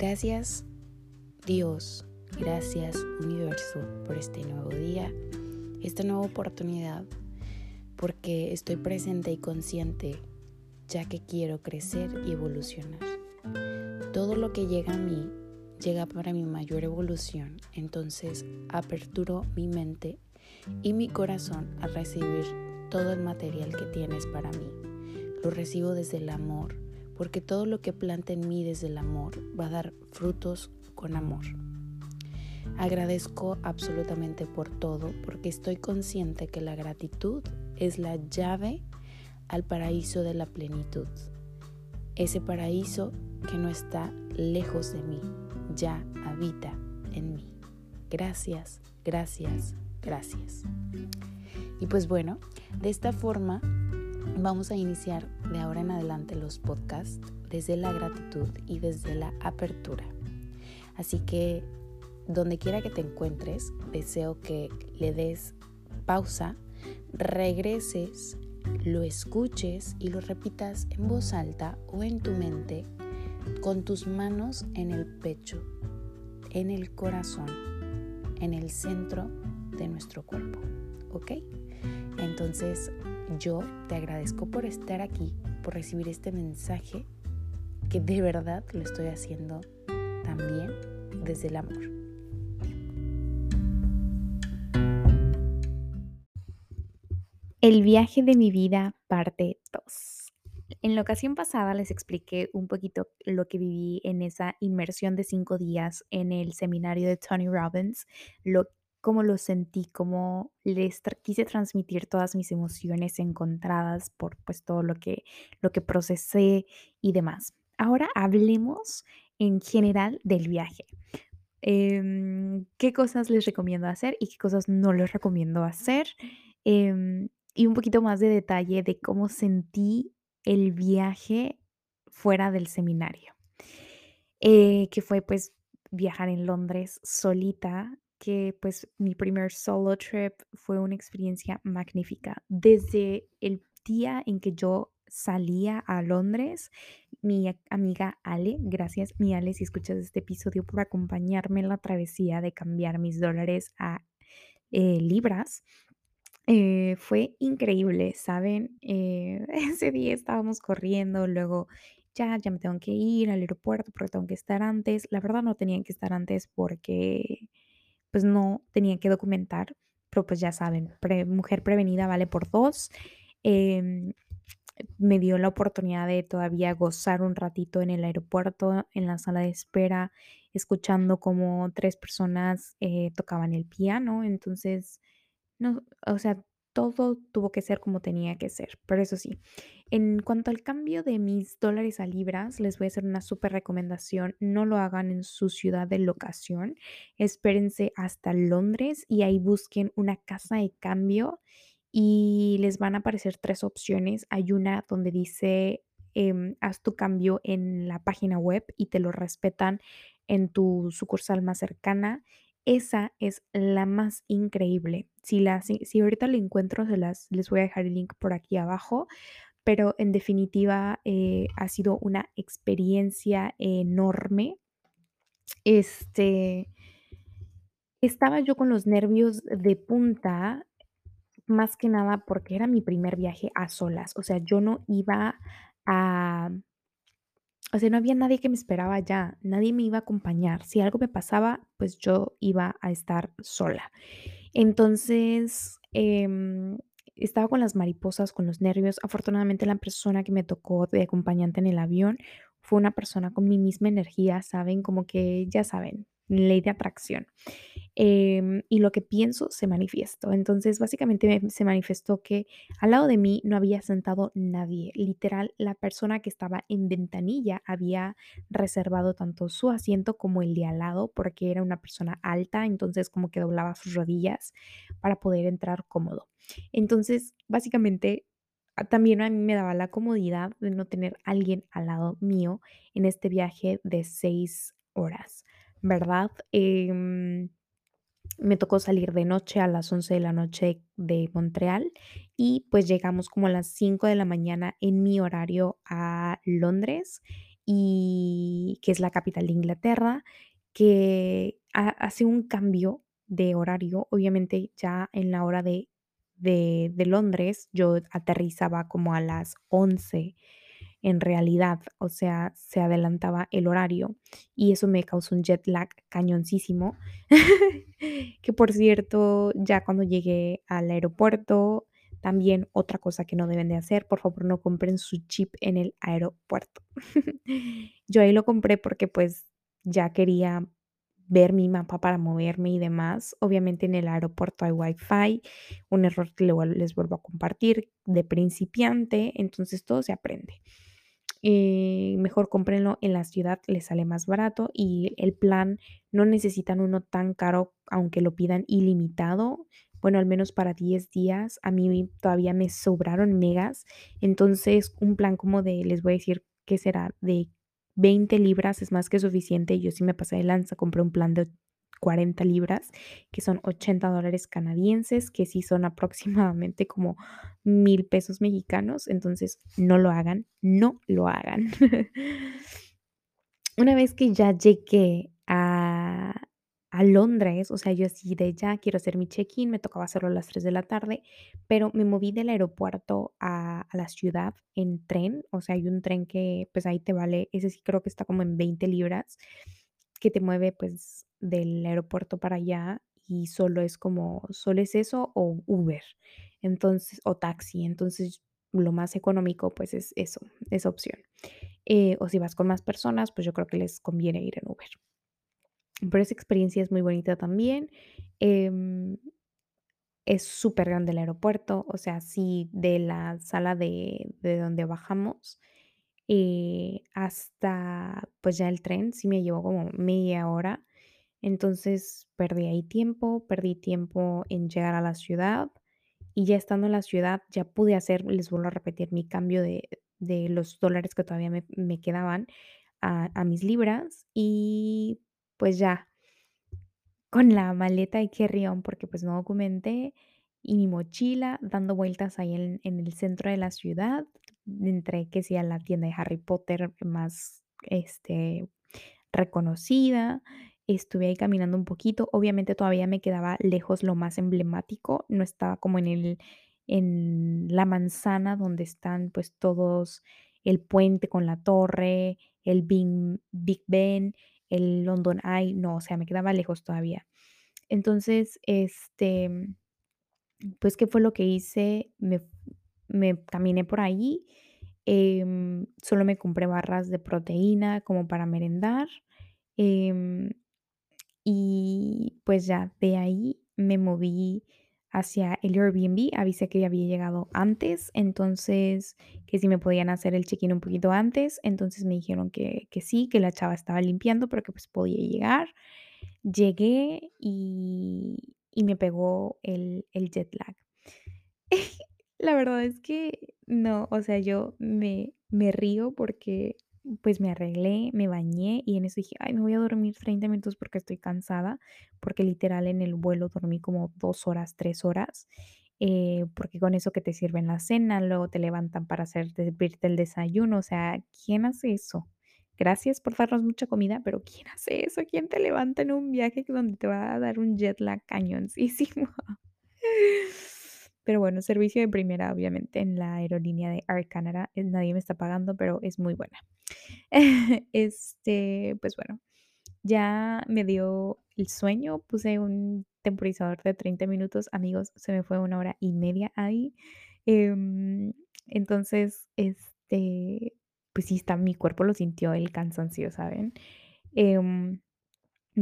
Gracias Dios, gracias universo por este nuevo día, esta nueva oportunidad, porque estoy presente y consciente ya que quiero crecer y evolucionar. Todo lo que llega a mí llega para mi mayor evolución, entonces aperturo mi mente y mi corazón a recibir todo el material que tienes para mí. Lo recibo desde el amor, porque todo lo que planta en mí desde el amor va a dar frutos con amor. Agradezco absolutamente por todo porque estoy consciente que la gratitud es la llave al paraíso de la plenitud. Ese paraíso que no está lejos de mí, ya habita en mí. Gracias, gracias, gracias. Y pues bueno, de esta forma vamos a iniciar de ahora en adelante los podcasts desde la gratitud y desde la apertura. Así que donde quiera que te encuentres, deseo que le des pausa, regreses, lo escuches y lo repitas en voz alta o en tu mente con tus manos en el pecho, en el corazón, en el centro de nuestro cuerpo. ¿Ok? Entonces yo te agradezco por estar aquí, por recibir este mensaje que de verdad lo estoy haciendo también desde el amor. El viaje de mi vida, parte 2. En la ocasión pasada les expliqué un poquito lo que viví en esa inmersión de cinco días en el seminario de Tony Robbins, lo, cómo lo sentí, cómo les quise transmitir todas mis emociones encontradas por pues todo lo que, lo que procesé y demás. Ahora hablemos en general del viaje. Em, ¿Qué cosas les recomiendo hacer y qué cosas no les recomiendo hacer? Em, y un poquito más de detalle de cómo sentí el viaje fuera del seminario, eh, que fue pues viajar en Londres solita, que pues mi primer solo trip fue una experiencia magnífica. Desde el día en que yo salía a Londres, mi amiga Ale, gracias mi Ale si escuchas este episodio por acompañarme en la travesía de cambiar mis dólares a eh, libras. Eh, fue increíble, ¿saben? Eh, ese día estábamos corriendo, luego ya, ya me tengo que ir al aeropuerto porque tengo que estar antes. La verdad no tenían que estar antes porque pues no tenían que documentar, pero pues ya saben, mujer prevenida vale por dos. Em, me dio la oportunidad de todavía gozar un ratito en el aeropuerto, en la sala de espera, escuchando como tres personas eh, tocaban el piano. Entonces, no, o sea, todo tuvo que ser como tenía que ser. Pero eso sí, en cuanto al cambio de mis dólares a libras, les voy a hacer una súper recomendación. No lo hagan en su ciudad de locación. Espérense hasta Londres y ahí busquen una casa de cambio y les van a aparecer tres opciones. Hay una donde dice em, haz tu cambio en la página web y te lo respetan en tu sucursal más cercana. Esa es la más increíble. Si, la, si, ahorita la encuentro, se las, les voy a dejar el link por aquí abajo. Pero en definitiva eh, ha sido una experiencia enorme. Este, estaba yo con los nervios de punta más que nada porque era mi primer viaje a solas, o sea, yo no iba a o sea, no había nadie que me esperaba allá, nadie me iba a acompañar. Si algo me pasaba, pues yo iba a estar sola. Entonces, em, estaba con las mariposas, con los nervios. Afortunadamente, la persona que me tocó de acompañante en el avión fue una persona con mi misma energía, ¿saben? Como que, ya saben, ley de atracción. Em, y lo que pienso se manifestó. Entonces, básicamente se manifestó que al lado de mí no había sentado nadie. Literal, la persona que estaba en ventanilla había reservado tanto su asiento como el de al lado porque era una persona alta, entonces como que doblaba sus rodillas para poder entrar cómodo. Entonces, básicamente también a mí me daba la comodidad de no tener alguien al lado mío en este viaje de seis horas. ¿Verdad? Em, me tocó salir de noche a las 11 de la noche de Montreal y pues llegamos como a las 5 de la mañana en mi horario a Londres y que es la capital de Inglaterra, que hace un cambio de horario. Obviamente ya en la hora de, de, de Londres yo aterrizaba como a las 11 en realidad, o sea, se adelantaba el horario y eso me causó un jet lag cañoncísimo, que por cierto, ya cuando llegué al aeropuerto, también otra cosa que no deben de hacer, por favor no compren su chip en el aeropuerto. Yo ahí lo compré porque pues ya quería ver mi mapa para moverme y demás. Obviamente en el aeropuerto hay wifi, un error que les vuelvo a compartir de principiante, entonces todo se aprende. Mejor cómprenlo en la ciudad, les sale más barato y el plan no necesitan uno tan caro, aunque lo pidan ilimitado. Bueno, al menos para 10 días. A mí todavía me sobraron megas. Entonces, un plan como de, les voy a decir, ¿qué será? De 20 libras es más que suficiente. Yo sí me pasé de lanza, compré un plan de 40 libras, que son 80 dólares canadienses, que sí son aproximadamente como mil pesos mexicanos. Entonces, no lo hagan, no lo hagan. Una vez que ya llegué a, a Londres, o sea, yo así de ya quiero hacer mi check-in, me tocaba hacerlo a las 3 de la tarde, pero me moví del aeropuerto a, a, la ciudad en tren, o sea, hay un tren que pues ahí te vale, ese sí creo que está como en 20 libras, que te mueve pues del aeropuerto para allá y solo es como, solo es eso o Uber, entonces, o taxi, entonces lo más económico pues es eso, esa opción. Eh, o si vas con más personas, pues yo creo que les conviene ir en Uber. Pero esa experiencia es muy bonita también. Em, es súper grande el aeropuerto, o sea, sí, de la sala de, de donde bajamos eh, hasta pues ya el tren, sí me llevó como media hora. Entonces perdí ahí tiempo, perdí tiempo en llegar a la ciudad y ya estando en la ciudad ya pude hacer, les vuelvo a repetir, mi cambio de, de los dólares que todavía me, me quedaban a, a mis libras y pues ya con la maleta y carry-on porque pues no documenté y mi mochila dando vueltas ahí en, en el centro de la ciudad, entre que sea la tienda de Harry Potter más este, reconocida. Estuve ahí caminando un poquito. Obviamente todavía me quedaba lejos lo más emblemático. No estaba como en el en la manzana donde están pues todos el puente con la torre, el Big, Big Ben, el London Eye. No, o sea, me quedaba lejos todavía. Entonces, este, pues, ¿qué fue lo que hice? Me, me caminé por ahí. em, solo me compré barras de proteína como para merendar. em, y pues ya de ahí me moví hacia el Airbnb. Avisé que ya había llegado antes, entonces que si me podían hacer el check-in un poquito antes. Entonces me dijeron que, que sí, que la chava estaba limpiando, pero que pues podía llegar. Llegué y, y me pegó el, el jet lag. La verdad es que no, o sea, yo me, me río porque pues me arreglé, me bañé y en eso dije, ay, me voy a dormir 30 minutos porque estoy cansada, porque literal en el vuelo dormí como dos horas, tres horas, eh, porque con eso que te sirven la cena, luego te levantan para hacer servirte el desayuno, o sea, ¿quién hace eso? Gracias por darnos mucha comida, pero ¿quién hace eso? ¿Quién te levanta en un viaje donde te va a dar un jet lag cañoncísimo? Pero bueno, servicio de primera, obviamente, en la aerolínea de Air Canada. Eh, nadie me está pagando, pero es muy buena. Este, pues bueno, ya me dio el sueño. Puse un temporizador de 30 minutos. Amigos, se me fue una hora y media ahí. Em, entonces, este, pues sí, está, mi cuerpo lo sintió el cansancio, ¿saben? Em,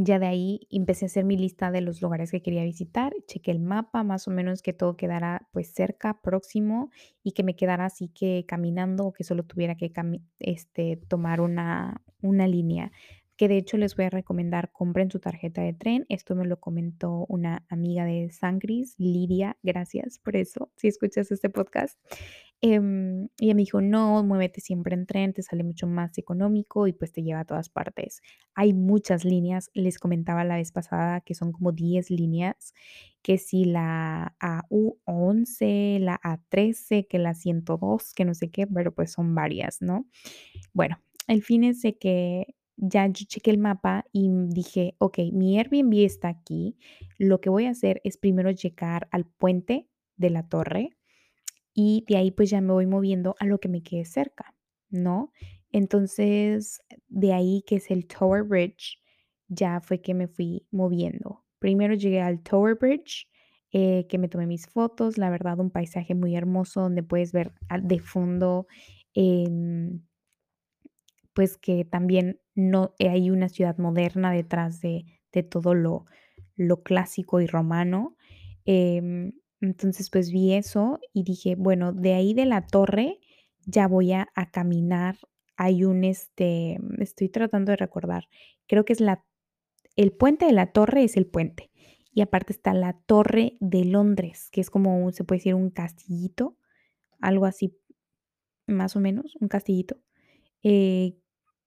ya de ahí empecé a hacer mi lista de los lugares que quería visitar, chequé el mapa, más o menos que todo quedara pues cerca, próximo y que me quedara así que caminando o que solo tuviera que este, tomar una, una línea. Que de hecho les voy a recomendar, compren su tarjeta de tren. Esto me lo comentó una amiga de Sangris, Lidia. Gracias por eso, si escuchas este podcast. Em, y ella me dijo, no, muévete siempre en tren, te sale mucho más económico y pues te lleva a todas partes. Hay muchas líneas, les comentaba la vez pasada que son como 10 líneas, que si la AU11, la A13, que la 102, que no sé qué, pero pues son varias, ¿no? Bueno, el fin es de que ya yo chequé el mapa y dije, ok, mi Airbnb está aquí. Lo que voy a hacer es primero llegar al puente de la torre y de ahí pues ya me voy moviendo a lo que me quede cerca, ¿no? Entonces, de ahí que es el Tower Bridge, ya fue que me fui moviendo. Primero llegué al Tower Bridge, eh, que me tomé mis fotos, la verdad, un paisaje muy hermoso donde puedes ver de fondo, em, pues que también no hay una ciudad moderna detrás de, de todo lo, lo clásico y romano. Em, entonces, pues vi eso y dije, bueno, de ahí de la torre ya voy a, caminar. Hay un, este, estoy tratando de recordar, creo que es la, el puente de la torre es el puente. Y aparte está la torre de Londres, que es como, un, se puede decir, un castillito, algo así, más o menos, un castillito, eh,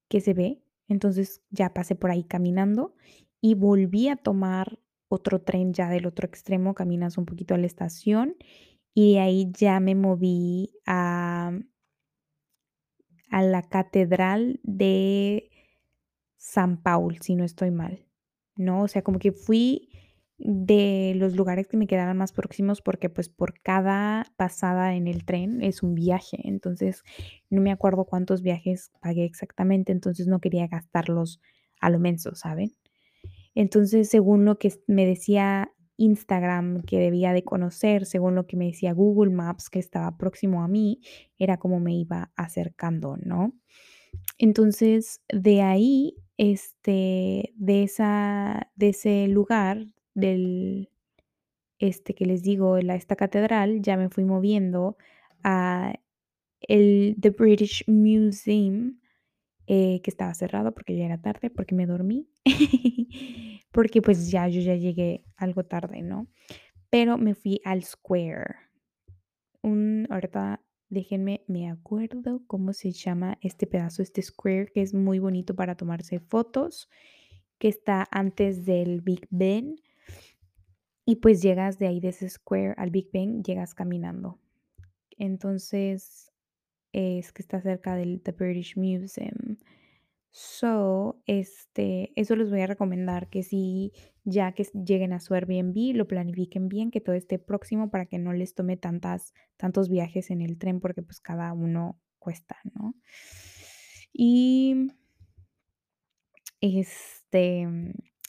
que se ve. Entonces ya pasé por ahí caminando y volví a tomar otro tren ya del otro extremo, caminas un poquito a la estación y de ahí ya me moví a, a la catedral de San Paul, si no estoy mal, ¿no? O sea, como que fui de los lugares que me quedaban más próximos porque pues por cada pasada en el tren es un viaje, entonces no me acuerdo cuántos viajes pagué exactamente, entonces no quería gastarlos a lo menso, ¿saben? Entonces, según lo que me decía Instagram que debía de conocer, según lo que me decía Google Maps que estaba próximo a mí, era como me iba acercando, ¿no? Entonces, de ahí, este, de, esa, de ese lugar, del, este que les digo, la, esta catedral, ya me fui moviendo a el The British Museum, eh, que estaba cerrado porque ya era tarde, porque me dormí, porque pues ya yo ya llegué algo tarde, ¿no? Pero me fui al Square. Un, ahorita déjenme, me acuerdo cómo se llama este pedazo, este Square, que es muy bonito para tomarse fotos, que está antes del Big Ben. Y pues llegas de ahí, de ese Square al Big Ben, llegas caminando. Entonces, es que está cerca del The British Museum. So, este, eso les voy a recomendar que si ya que lleguen a su Airbnb, lo planifiquen bien, que todo esté próximo para que no les tome tantas, tantos viajes en el tren, porque pues cada uno cuesta, ¿no? Y este,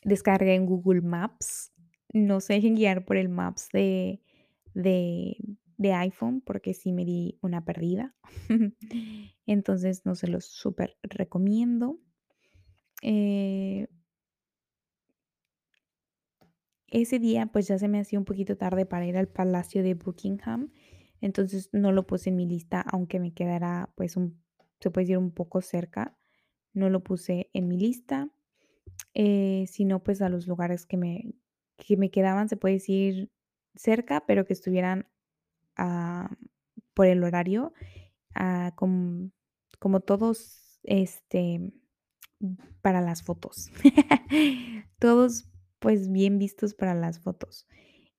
descargué en Google Maps. No se dejen guiar por el Maps de, de, iPhone porque sí me di una perdida. Entonces no se los súper recomiendo. Eh, ese día pues ya se me hacía un poquito tarde para ir al Palacio de Buckingham. Entonces no lo puse en mi lista, aunque me quedara pues un, se puede decir un poco cerca. No lo puse en mi lista. Eh, sino pues a los lugares que me, que me quedaban, se puede decir cerca, pero que estuvieran Ah, por el horario, ah, como, todos, este, para las fotos. todos pues bien vistos para las fotos.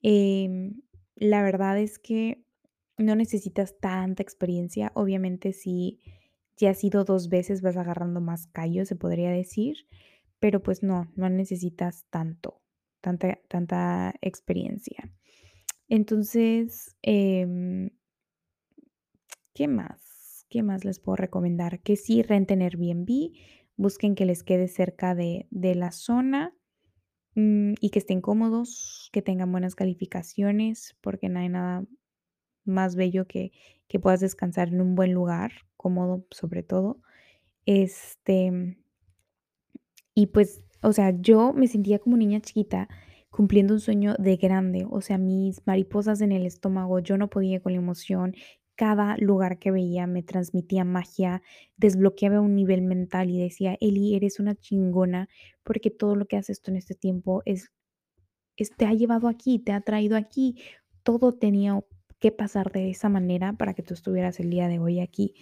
Em, la verdad es que no necesitas tanta experiencia. Obviamente si ya has ido dos veces vas agarrando más callo, se podría decir, pero pues no, no necesitas tanto, tanta, tanta experiencia. Entonces, em, ¿qué más? ¿Qué más les puedo recomendar? Que sí renten Airbnb, busquen que les quede cerca de, la zona mm, y que estén cómodos, que tengan buenas calificaciones, porque no hay nada más bello que, que puedas descansar en un buen lugar, cómodo sobre todo. Este, y pues, o sea, yo me sentía como niña chiquita cumpliendo un sueño de grande, o sea, mis mariposas en el estómago, yo no podía con la emoción, cada lugar que veía me transmitía magia, desbloqueaba un nivel mental y decía, Eli, eres una chingona porque todo lo que haces tú en este tiempo es, es, te ha llevado aquí, te ha traído aquí, todo tenía que pasar de esa manera para que tú estuvieras el día de hoy aquí.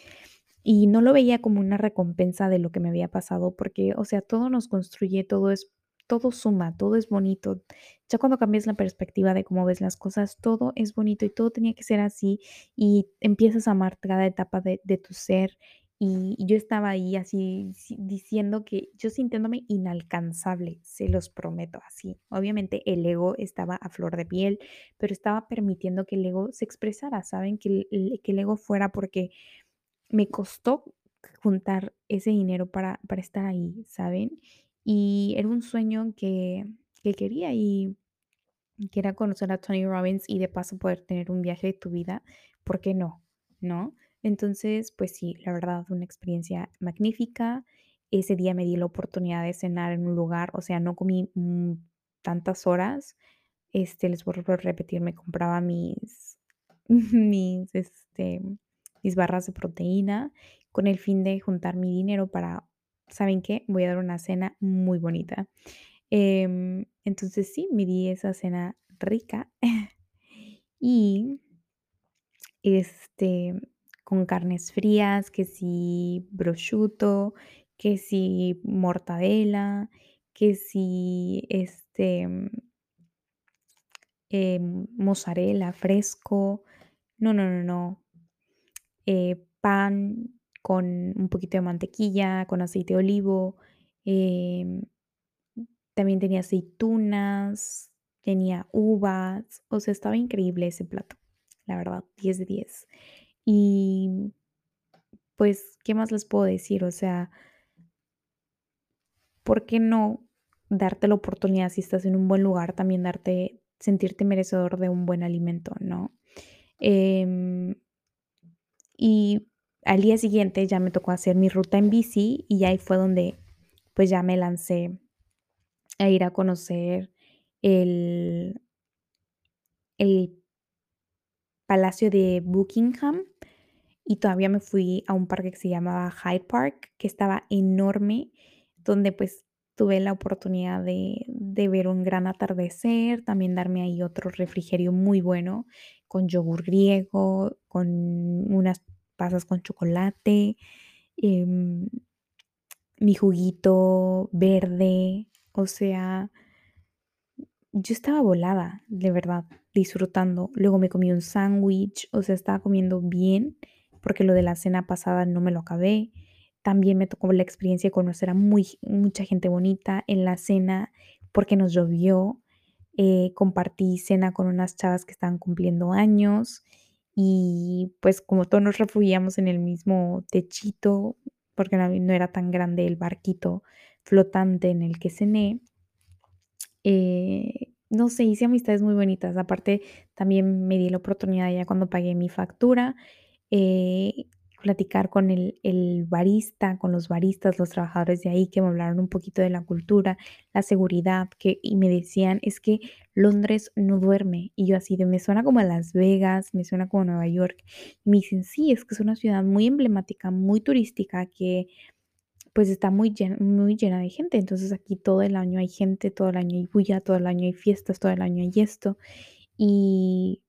Y no lo veía como una recompensa de lo que me había pasado, porque, o sea, todo nos construye, todo es todo suma, todo es bonito. Ya cuando cambias la perspectiva de cómo ves las cosas, todo es bonito y todo tenía que ser así y empiezas a amar cada etapa de, tu ser Y yo estaba ahí así diciendo que yo sintiéndome inalcanzable, se los prometo así. Obviamente el ego estaba a flor de piel, pero estaba permitiendo que el ego se expresara, ¿saben? Que que el ego fuera porque me costó juntar ese dinero para, para estar ahí, ¿saben? Y era un sueño que, que quería y que era conocer a Tony Robbins y de paso poder tener un viaje de tu vida, ¿por qué no? ¿No? Entonces, pues sí, la verdad, una experiencia magnífica. Ese día me di la oportunidad de cenar en un lugar, o sea, no comí mm, tantas horas. Este, les vuelvo a repetir, me compraba mis, mis, este, mis barras de proteína con el fin de juntar mi dinero para, ¿saben qué? Voy a dar una cena muy bonita. Em, entonces sí, me di esa cena rica y este con carnes frías, que si prosciutto, que si mortadela, que si este em, mozzarella fresco. No, no, no, no. Eh, pan con un poquito de mantequilla, con aceite de olivo. Em, también tenía aceitunas, tenía uvas. O sea, estaba increíble ese plato. La verdad, 10 de 10. Y pues, ¿qué más les puedo decir? O sea, ¿por qué no darte la oportunidad si estás en un buen lugar, también darte, sentirte merecedor de un buen alimento, ¿no? Em, y al día siguiente ya me tocó hacer mi ruta en bici y ahí fue donde pues ya me lancé a ir a conocer el, el Palacio de Buckingham y todavía me fui a un parque que se llamaba Hyde Park, que estaba enorme, donde pues tuve la oportunidad de, de, ver un gran atardecer, también darme ahí otro refrigerio muy bueno, con yogur griego, con unas pasas con chocolate, em, mi juguito verde, o sea, yo estaba volada, de verdad, disfrutando. Luego me comí un sándwich, o sea, estaba comiendo bien, porque lo de la cena pasada no me lo acabé. También me tocó la experiencia de conocer a muy, mucha gente bonita en la cena, porque nos llovió. Eh, compartí cena con unas chavas que estaban cumpliendo años y pues como todos nos refugiamos en el mismo techito, porque no, era tan grande el barquito flotante en el que cené, eh, no sé, hice amistades muy bonitas. Aparte, también me di la oportunidad ya cuando pagué mi factura, eh, platicar con el, barista, con los baristas, los trabajadores de ahí que me hablaron un poquito de la cultura, la seguridad, que, y me decían, es que Londres no duerme. Y yo así de, me suena como a Las Vegas, me suena como Nueva York. Y me dicen, sí, es que es una ciudad muy emblemática, muy turística, que pues está muy llena, muy llena de gente. Entonces aquí todo el año hay gente, todo el año hay bulla, todo el año hay fiestas, todo el año hay esto. Y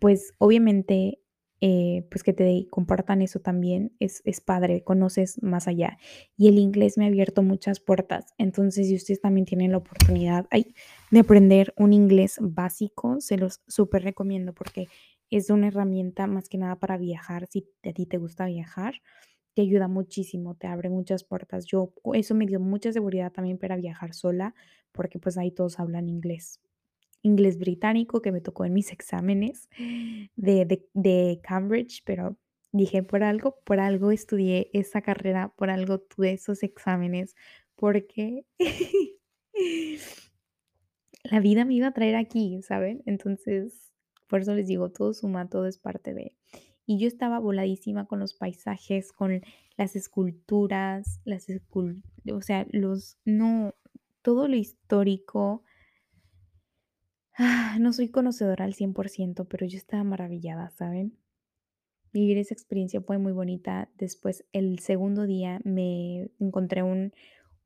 pues obviamente eh, pues que te compartan eso también es, es, padre, conoces más allá. Y el inglés me ha abierto muchas puertas. Entonces, si ustedes también tienen la oportunidad de aprender un inglés básico, se los súper recomiendo porque es una herramienta más que nada para viajar, si a ti te gusta viajar te ayuda muchísimo, te abre muchas puertas. Yo, eso me dio mucha seguridad también para viajar sola, porque pues ahí todos hablan inglés inglés británico que me tocó en mis exámenes de, Cambridge, pero dije, por algo, por algo estudié esa carrera, por algo tuve esos exámenes, porque la vida me iba a traer aquí, ¿saben? Entonces, por eso les digo, todo suma, todo es parte de... Y yo estaba voladísima con los paisajes, con las esculturas, las esculturas, o sea, los, no, todo lo histórico, Ah, no soy conocedora al 100%, pero yo estaba maravillada, ¿saben? Vivir esa experiencia fue muy bonita. Después, el segundo día, me encontré un,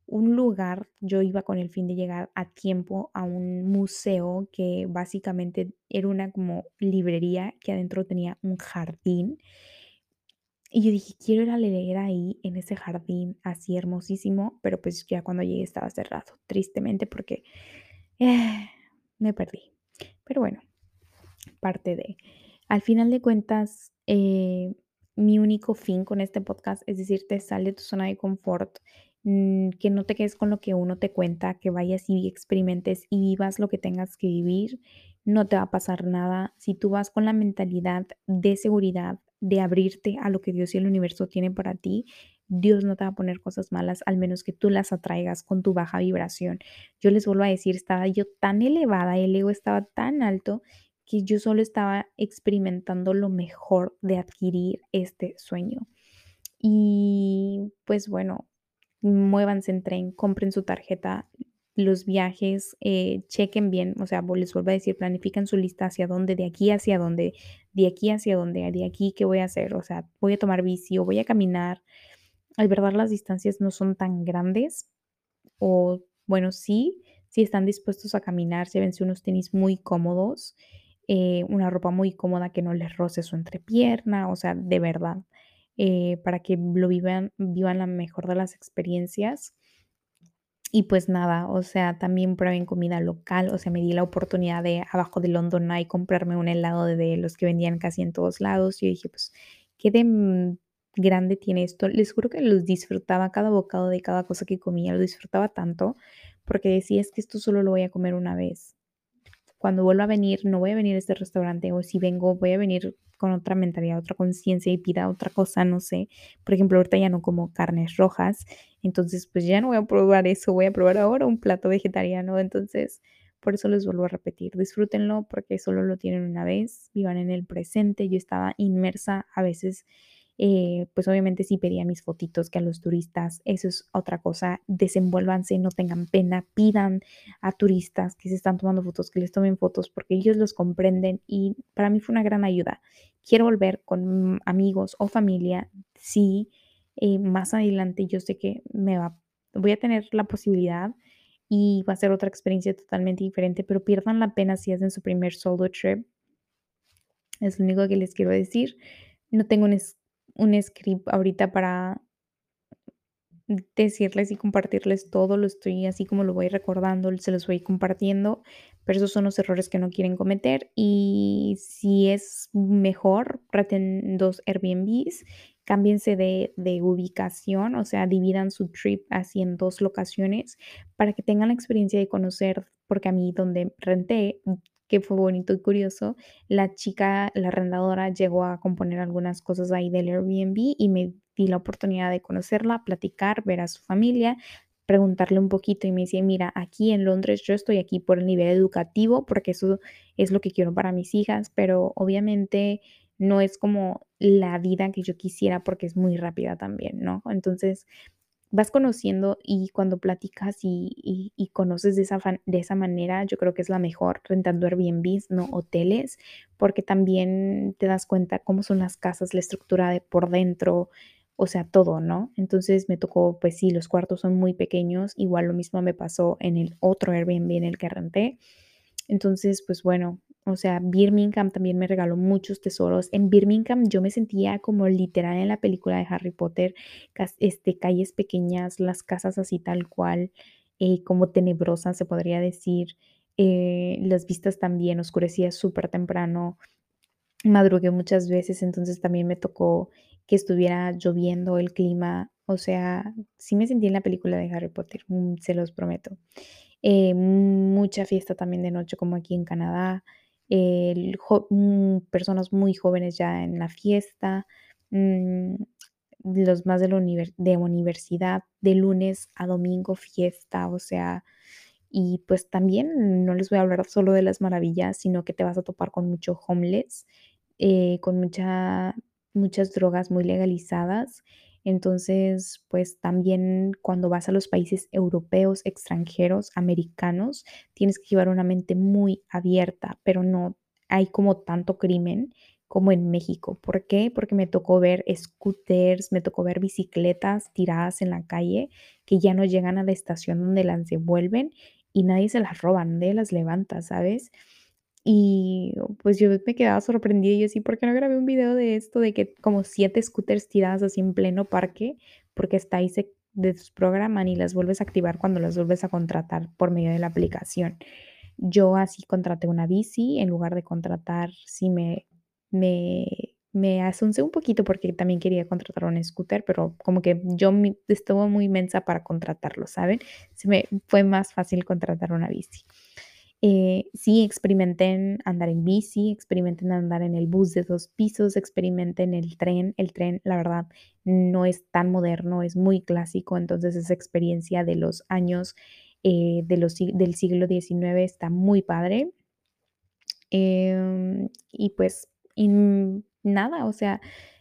un lugar, yo iba con el fin de llegar a tiempo a un museo que básicamente era una como librería que adentro tenía un jardín. Y yo dije, quiero ir a leer ahí, en ese jardín, así hermosísimo, pero pues ya cuando llegué estaba cerrado, tristemente, porque eh, me perdí. Pero bueno, parte de... Al final de cuentas, eh, mi único fin con este podcast es decirte, sal de tu zona de confort, mm, que no te quedes con lo que uno te cuenta, que vayas y experimentes y vivas lo que tengas que vivir. No te va a pasar nada si tú vas con la mentalidad de seguridad, de abrirte a lo que Dios y el universo tienen para ti. Dios no te va a poner cosas malas, al menos que tú las atraigas con tu baja vibración. Yo les vuelvo a decir, estaba yo tan elevada, el ego estaba tan alto que yo solo estaba experimentando lo mejor de adquirir este sueño. Y pues bueno, muévanse en tren, compren su tarjeta, los viajes, eh, chequen bien, o sea, les vuelvo a decir, planifican su lista hacia dónde, de aquí hacia dónde, de aquí hacia dónde, de aquí qué voy a hacer, o sea, voy a tomar bici o voy a caminar. Al verdad las distancias no son tan grandes o bueno, sí, si están dispuestos a caminar, llévense unos tenis muy cómodos eh, una ropa muy cómoda que no les roce su entrepierna, o sea, de verdad, eh, para que lo vivan, vivan la mejor de las experiencias. Y pues nada, o sea, también prueben comida local, o sea, me di la oportunidad de abajo de London Eye comprarme un helado de los que vendían casi en todos lados. Y yo dije, pues, ¿qué de grande tiene esto? Les juro que los disfrutaba cada bocado de cada cosa que comía, lo disfrutaba tanto, porque decía, es que esto solo lo voy a comer una vez cuando vuelva a venir, no voy a venir a este restaurante o si vengo, voy a venir con otra mentalidad, otra conciencia y pida otra cosa, no sé. Por ejemplo, ahorita ya no como carnes rojas, entonces pues ya no voy a probar eso, voy a probar ahora un plato vegetariano, entonces por eso les vuelvo a repetir, disfrútenlo porque solo lo tienen una vez, vivan en el presente, yo estaba inmersa a veces eh, pues obviamente sí pedía mis fotitos que a los turistas, eso es otra cosa, desenvuélvanse, no tengan pena, pidan a turistas que se están tomando fotos, que les tomen fotos porque ellos los comprenden y para mí fue una gran ayuda. Quiero volver con amigos o familia, sí, eh, más adelante yo sé que me va, voy a tener la posibilidad y va a ser otra experiencia totalmente diferente, pero pierdan la pena si hacen su primer solo trip. Es lo único que les quiero decir. No tengo un, un script ahorita para decirles y compartirles todo, lo estoy así como lo voy recordando, se los voy compartiendo, pero esos son los errores que no quieren cometer y si es mejor, traten dos Airbnbs, cámbiense de, de ubicación, o sea, dividan su trip así en dos locaciones para que tengan la experiencia de conocer, porque a mí donde renté que fue bonito y curioso, la chica, la arrendadora, llegó a componer algunas cosas ahí del Airbnb y me di la oportunidad de conocerla, platicar, ver a su familia, preguntarle un poquito y me dice, mira, aquí en Londres yo estoy aquí por el nivel educativo, porque eso es lo que quiero para mis hijas, pero obviamente no es como la vida que yo quisiera porque es muy rápida también, ¿no? Entonces, vas conociendo y cuando platicas y, conoces de esa, de esa manera, yo creo que es la mejor rentando Airbnbs, no hoteles, porque también te das cuenta cómo son las casas, la estructura de por dentro, o sea, todo, ¿no? Entonces me tocó, pues sí, los cuartos son muy pequeños, igual lo mismo me pasó en el otro Airbnb en el que renté. Entonces, pues bueno, o sea, Birmingham también me regaló muchos tesoros. En Birmingham yo me sentía como literal en la película de Harry Potter, este, calles pequeñas, las casas así tal cual, eh, como tenebrosas se podría decir. Eh, las vistas también, oscurecía súper temprano. Madrugué muchas veces, entonces también me tocó que estuviera lloviendo el clima. O sea, sí me sentí en la película de Harry Potter, mm, se los prometo. Eh, mucha fiesta también de noche como aquí en Canadá. Mm, personas muy jóvenes ya en la fiesta, mm, los más de, la universidad, de lunes a domingo fiesta, o sea, y pues también no les voy a hablar solo de las maravillas, sino que te vas a topar con mucho homeless, eh, con mucha, muchas drogas muy legalizadas entonces, pues también cuando vas a los países europeos, extranjeros, americanos, tienes que llevar una mente muy abierta, pero no hay como tanto crimen como en México. ¿Por qué? Porque me tocó ver scooters, me tocó ver bicicletas tiradas en la calle que ya no llegan a la estación donde las devuelven y nadie se las roba, nadie las levanta, ¿sabes? Y pues yo me quedaba sorprendida y así, ¿por qué no grabé un video de esto? De que como siete scooters tiradas así en pleno parque, porque está ahí se desprograman y las vuelves a activar cuando las vuelves a contratar por medio de la aplicación. Yo así contraté una bici en lugar de contratar, si me, me me asuncé un poquito porque también quería contratar un scooter, pero como que yo estuve muy inmensa para contratarlo, ¿saben? Se me fue más fácil contratar una bici. Eh, sí, experimenten andar en bici, experimenten andar en el bus de dos pisos, experimenten el tren. El tren, la verdad, no es tan moderno, es muy clásico, entonces esa experiencia de los años eh, de los, del siglo XIX está muy padre. Em, y pues, nada, o sea,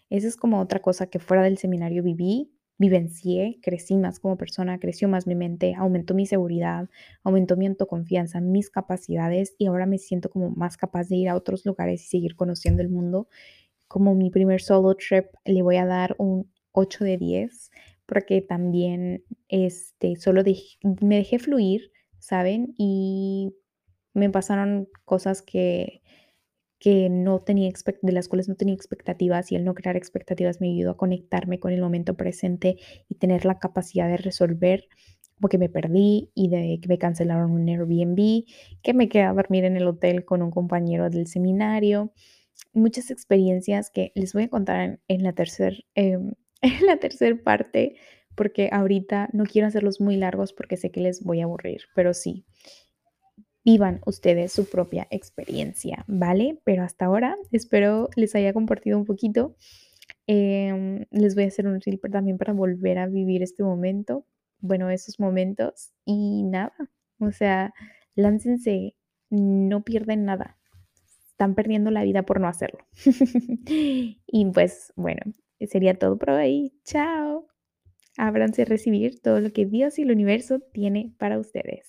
esa es como otra cosa que fuera del seminario viví, vivencié, crecí más como persona, creció más mi mente, aumentó mi seguridad, aumentó mi autoconfianza, mis capacidades y ahora me siento como más capaz de ir a otros lugares y seguir conociendo el mundo. Como mi primer solo trip le voy a dar un 8 de 10 porque también este, solo me dejé fluir, ¿saben? Y me pasaron cosas que que no tenía de las cuales no tenía expectativas y el no crear expectativas me ayudó a conectarme con el momento presente y tener la capacidad de resolver porque me perdí y de que me cancelaron un Airbnb, que me quedé a dormir en el hotel con un compañero del seminario, muchas experiencias que les voy a contar en, la tercera em, en la tercera parte porque ahorita no quiero hacerlos muy largos porque sé que les voy a aburrir, pero sí, vivan ustedes su propia experiencia, ¿vale? Pero hasta ahora espero les haya compartido un poquito. Em, les voy a hacer un reel también para volver a vivir este momento, bueno, esos momentos y nada, o sea, láncense, no pierden nada, están perdiendo la vida por no hacerlo. y pues bueno, sería todo por hoy. Chao. Ábranse a recibir todo lo que Dios y el universo tiene para ustedes.